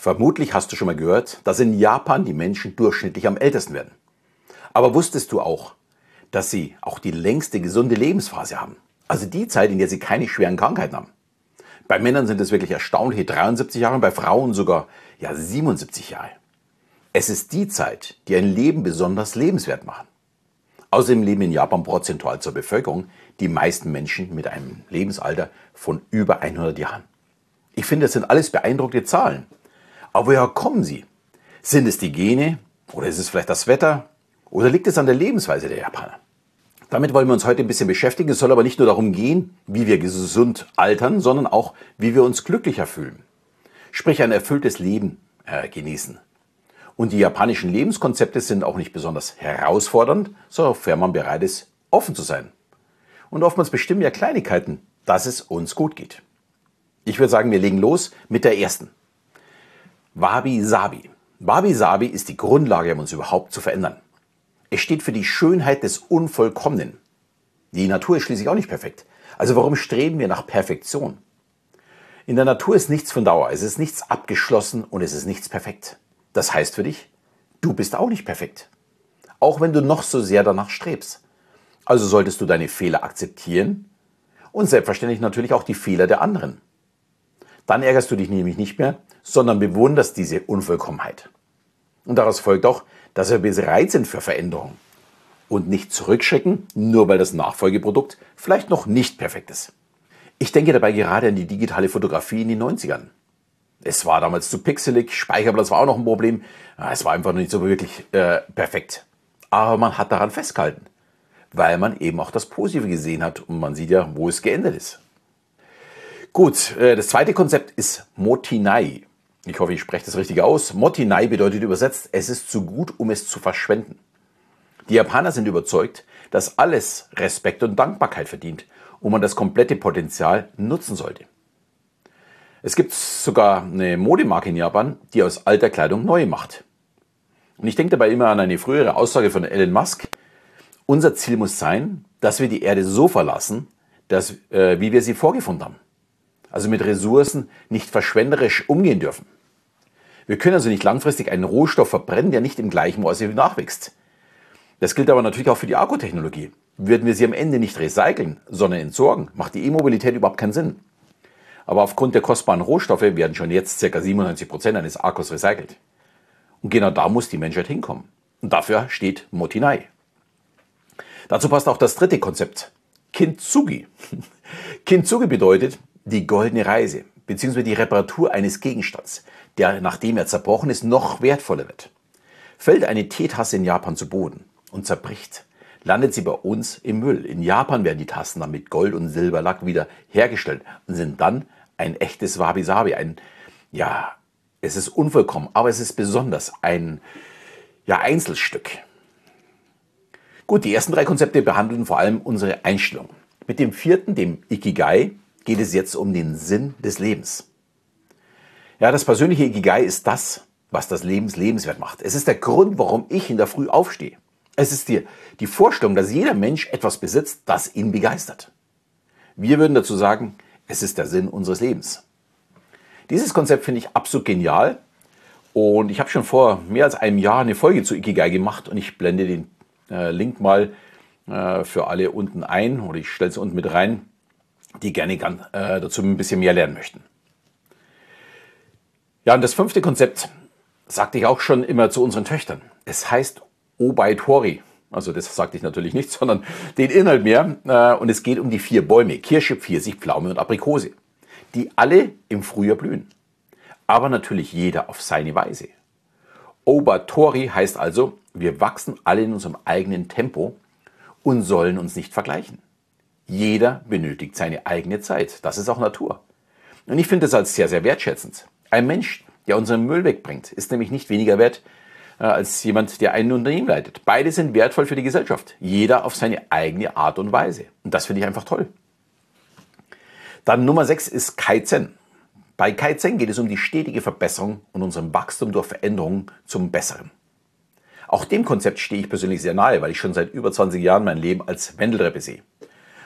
Vermutlich hast du schon mal gehört, dass in Japan die Menschen durchschnittlich am ältesten werden. Aber wusstest du auch, dass sie auch die längste gesunde Lebensphase haben? Also die Zeit, in der sie keine schweren Krankheiten haben. Bei Männern sind es wirklich erstaunliche 73 Jahre, bei Frauen sogar ja 77 Jahre. Es ist die Zeit, die ein Leben besonders lebenswert machen. Außerdem leben in Japan prozentual zur Bevölkerung die meisten Menschen mit einem Lebensalter von über 100 Jahren. Ich finde, das sind alles beeindruckende Zahlen. Aber woher kommen sie? Sind es die Gene oder ist es vielleicht das Wetter oder liegt es an der Lebensweise der Japaner? Damit wollen wir uns heute ein bisschen beschäftigen. Es soll aber nicht nur darum gehen, wie wir gesund altern, sondern auch, wie wir uns glücklicher fühlen. Sprich, ein erfülltes Leben äh, genießen. Und die japanischen Lebenskonzepte sind auch nicht besonders herausfordernd, sofern man bereit ist, offen zu sein. Und oftmals bestimmen ja Kleinigkeiten, dass es uns gut geht. Ich würde sagen, wir legen los mit der ersten. Wabi Sabi. Wabi Sabi ist die Grundlage, um uns überhaupt zu verändern. Es steht für die Schönheit des Unvollkommenen. Die Natur ist schließlich auch nicht perfekt. Also warum streben wir nach Perfektion? In der Natur ist nichts von Dauer, es ist nichts abgeschlossen und es ist nichts perfekt. Das heißt für dich, du bist auch nicht perfekt. Auch wenn du noch so sehr danach strebst. Also solltest du deine Fehler akzeptieren und selbstverständlich natürlich auch die Fehler der anderen. Dann ärgerst du dich nämlich nicht mehr, sondern bewunderst diese Unvollkommenheit. Und daraus folgt auch, dass wir bereit sind für Veränderung und nicht zurückschrecken, nur weil das Nachfolgeprodukt vielleicht noch nicht perfekt ist. Ich denke dabei gerade an die digitale Fotografie in den 90ern. Es war damals zu pixelig, Speicherplatz war auch noch ein Problem. Es war einfach nicht so wirklich äh, perfekt. Aber man hat daran festgehalten, weil man eben auch das Positive gesehen hat und man sieht ja, wo es geendet ist. Gut, äh, das zweite Konzept ist Motinai. Ich hoffe, ich spreche das richtig aus. Motinai bedeutet übersetzt, es ist zu gut, um es zu verschwenden. Die Japaner sind überzeugt, dass alles Respekt und Dankbarkeit verdient und man das komplette Potenzial nutzen sollte. Es gibt sogar eine Modemarke in Japan, die aus alter Kleidung neu macht. Und ich denke dabei immer an eine frühere Aussage von Elon Musk. Unser Ziel muss sein, dass wir die Erde so verlassen, dass, äh, wie wir sie vorgefunden haben also mit Ressourcen, nicht verschwenderisch umgehen dürfen. Wir können also nicht langfristig einen Rohstoff verbrennen, der nicht im gleichen Maße nachwächst. Das gilt aber natürlich auch für die Akkutechnologie. Würden wir sie am Ende nicht recyceln, sondern entsorgen, macht die E-Mobilität überhaupt keinen Sinn. Aber aufgrund der kostbaren Rohstoffe werden schon jetzt ca. 97 Prozent eines Akkus recycelt. Und genau da muss die Menschheit hinkommen. Und dafür steht Motinai. Dazu passt auch das dritte Konzept, Kintsugi. Kintsugi bedeutet, die goldene Reise bzw. die Reparatur eines Gegenstands, der nachdem er zerbrochen ist, noch wertvoller wird. Fällt eine Teetasse in Japan zu Boden und zerbricht, landet sie bei uns im Müll. In Japan werden die Tassen dann mit Gold- und Silberlack wieder hergestellt und sind dann ein echtes Wabi-Sabi. Ein, ja, es ist unvollkommen, aber es ist besonders ein ja, Einzelstück. Gut, die ersten drei Konzepte behandeln vor allem unsere Einstellung. Mit dem vierten, dem Ikigai, geht es jetzt um den Sinn des Lebens. Ja, das persönliche Ikigai ist das, was das Leben lebenswert macht. Es ist der Grund, warum ich in der Früh aufstehe. Es ist die, die Vorstellung, dass jeder Mensch etwas besitzt, das ihn begeistert. Wir würden dazu sagen, es ist der Sinn unseres Lebens. Dieses Konzept finde ich absolut genial und ich habe schon vor mehr als einem Jahr eine Folge zu Ikigai gemacht und ich blende den äh, Link mal äh, für alle unten ein oder ich stelle es unten mit rein die gerne gern, äh, dazu ein bisschen mehr lernen möchten. Ja, und das fünfte Konzept sagte ich auch schon immer zu unseren Töchtern. Es heißt Obaitori. Also das sagte ich natürlich nicht, sondern den Inhalt mehr. Äh, und es geht um die vier Bäume, Kirsche, Pfirsich, Pflaume und Aprikose, die alle im Frühjahr blühen. Aber natürlich jeder auf seine Weise. Obatori heißt also, wir wachsen alle in unserem eigenen Tempo und sollen uns nicht vergleichen. Jeder benötigt seine eigene Zeit. Das ist auch Natur. Und ich finde das als sehr, sehr wertschätzend. Ein Mensch, der unseren Müll wegbringt, ist nämlich nicht weniger wert äh, als jemand, der ein Unternehmen leitet. Beide sind wertvoll für die Gesellschaft. Jeder auf seine eigene Art und Weise. Und das finde ich einfach toll. Dann Nummer 6 ist Kaizen. Bei Kaizen geht es um die stetige Verbesserung und unserem Wachstum durch Veränderungen zum Besseren. Auch dem Konzept stehe ich persönlich sehr nahe, weil ich schon seit über 20 Jahren mein Leben als Wendeltreppe sehe.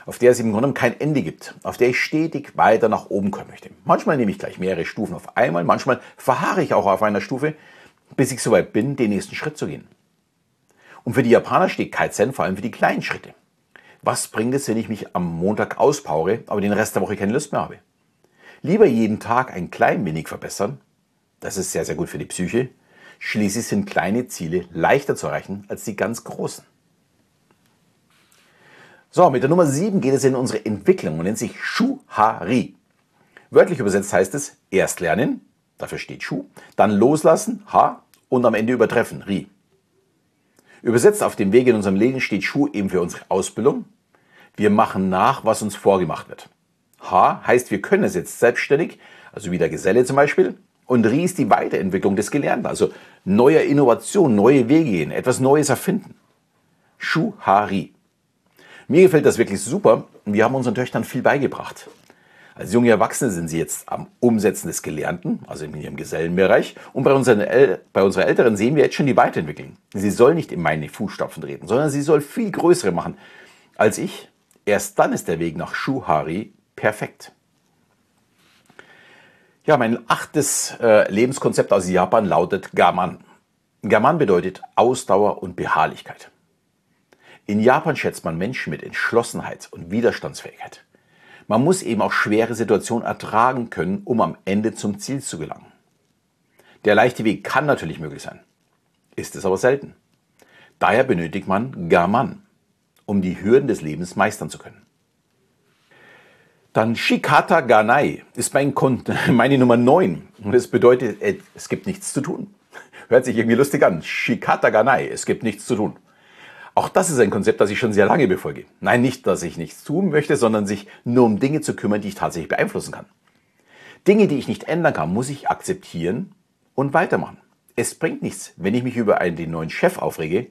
Auf der es im Grunde kein Ende gibt, auf der ich stetig weiter nach oben kommen möchte. Manchmal nehme ich gleich mehrere Stufen auf einmal, manchmal verharre ich auch auf einer Stufe, bis ich soweit bin, den nächsten Schritt zu gehen. Und für die Japaner steht Kaizen vor allem für die kleinen Schritte. Was bringt es, wenn ich mich am Montag auspowere, aber den Rest der Woche keine Lust mehr habe? Lieber jeden Tag ein klein wenig verbessern. Das ist sehr, sehr gut für die Psyche. Schließlich sind kleine Ziele leichter zu erreichen als die ganz großen. So, mit der Nummer 7 geht es in unsere Entwicklung und nennt sich Shuhari. Wörtlich übersetzt heißt es erst lernen, dafür steht Shu, dann loslassen, Ha, und am Ende übertreffen, Ri. Übersetzt auf dem Weg in unserem Leben steht Shu eben für unsere Ausbildung. Wir machen nach, was uns vorgemacht wird. Ha heißt, wir können es jetzt selbstständig, also wie der Geselle zum Beispiel. Und Ri ist die Weiterentwicklung des Gelernten, also neue Innovation, neue Wege gehen, etwas Neues erfinden. Shu Ha Ri. Mir gefällt das wirklich super wir haben unseren Töchtern viel beigebracht. Als junge Erwachsene sind sie jetzt am Umsetzen des Gelernten, also in ihrem Gesellenbereich. Und bei, unseren bei unserer Älteren sehen wir jetzt schon die Weiterentwicklung. Sie soll nicht in meine Fußstapfen treten, sondern sie soll viel größere machen als ich. Erst dann ist der Weg nach Shuhari perfekt. Ja, mein achtes äh, Lebenskonzept aus Japan lautet Gaman. Gaman bedeutet Ausdauer und Beharrlichkeit. In Japan schätzt man Menschen mit Entschlossenheit und Widerstandsfähigkeit. Man muss eben auch schwere Situationen ertragen können, um am Ende zum Ziel zu gelangen. Der leichte Weg kann natürlich möglich sein, ist es aber selten. Daher benötigt man Gaman, um die Hürden des Lebens meistern zu können. Dann Shikata Ganai ist mein meine Nummer 9 und es bedeutet, äh, es gibt nichts zu tun. Hört sich irgendwie lustig an. Shikata Ganai, es gibt nichts zu tun. Auch das ist ein Konzept, das ich schon sehr lange befolge. Nein, nicht, dass ich nichts tun möchte, sondern sich nur um Dinge zu kümmern, die ich tatsächlich beeinflussen kann. Dinge, die ich nicht ändern kann, muss ich akzeptieren und weitermachen. Es bringt nichts, wenn ich mich über einen, den neuen Chef aufrege.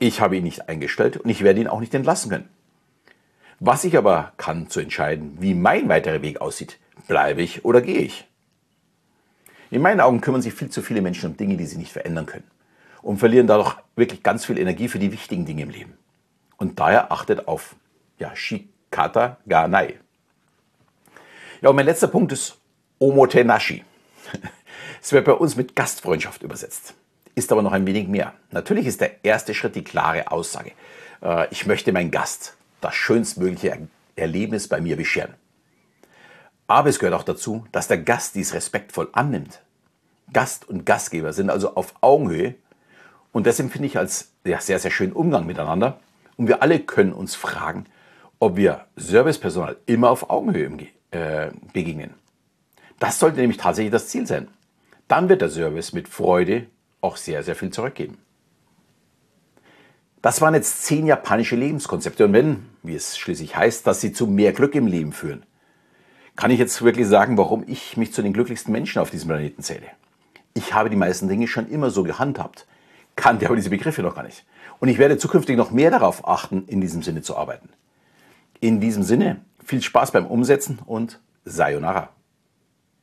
Ich habe ihn nicht eingestellt und ich werde ihn auch nicht entlassen können. Was ich aber kann, zu entscheiden, wie mein weiterer Weg aussieht, bleibe ich oder gehe ich. In meinen Augen kümmern sich viel zu viele Menschen um Dinge, die sie nicht verändern können und verlieren dadurch wirklich ganz viel Energie für die wichtigen Dinge im Leben. Und daher achtet auf ja, Shikata Ganai. Ja, und mein letzter Punkt ist Omotenashi. Es wird bei uns mit Gastfreundschaft übersetzt. Ist aber noch ein wenig mehr. Natürlich ist der erste Schritt die klare Aussage. Äh, ich möchte meinen Gast das schönstmögliche Erlebnis bei mir bescheren. Aber es gehört auch dazu, dass der Gast dies respektvoll annimmt. Gast und Gastgeber sind also auf Augenhöhe und das empfinde ich als ja, sehr, sehr schönen Umgang miteinander. Und wir alle können uns fragen, ob wir Servicepersonal immer auf Augenhöhe äh, begegnen. Das sollte nämlich tatsächlich das Ziel sein. Dann wird der Service mit Freude auch sehr, sehr viel zurückgeben. Das waren jetzt zehn japanische Lebenskonzepte. Und wenn, wie es schließlich heißt, dass sie zu mehr Glück im Leben führen, kann ich jetzt wirklich sagen, warum ich mich zu den glücklichsten Menschen auf diesem Planeten zähle. Ich habe die meisten Dinge schon immer so gehandhabt kannte aber diese Begriffe noch gar nicht. Und ich werde zukünftig noch mehr darauf achten, in diesem Sinne zu arbeiten. In diesem Sinne, viel Spaß beim Umsetzen und Sayonara.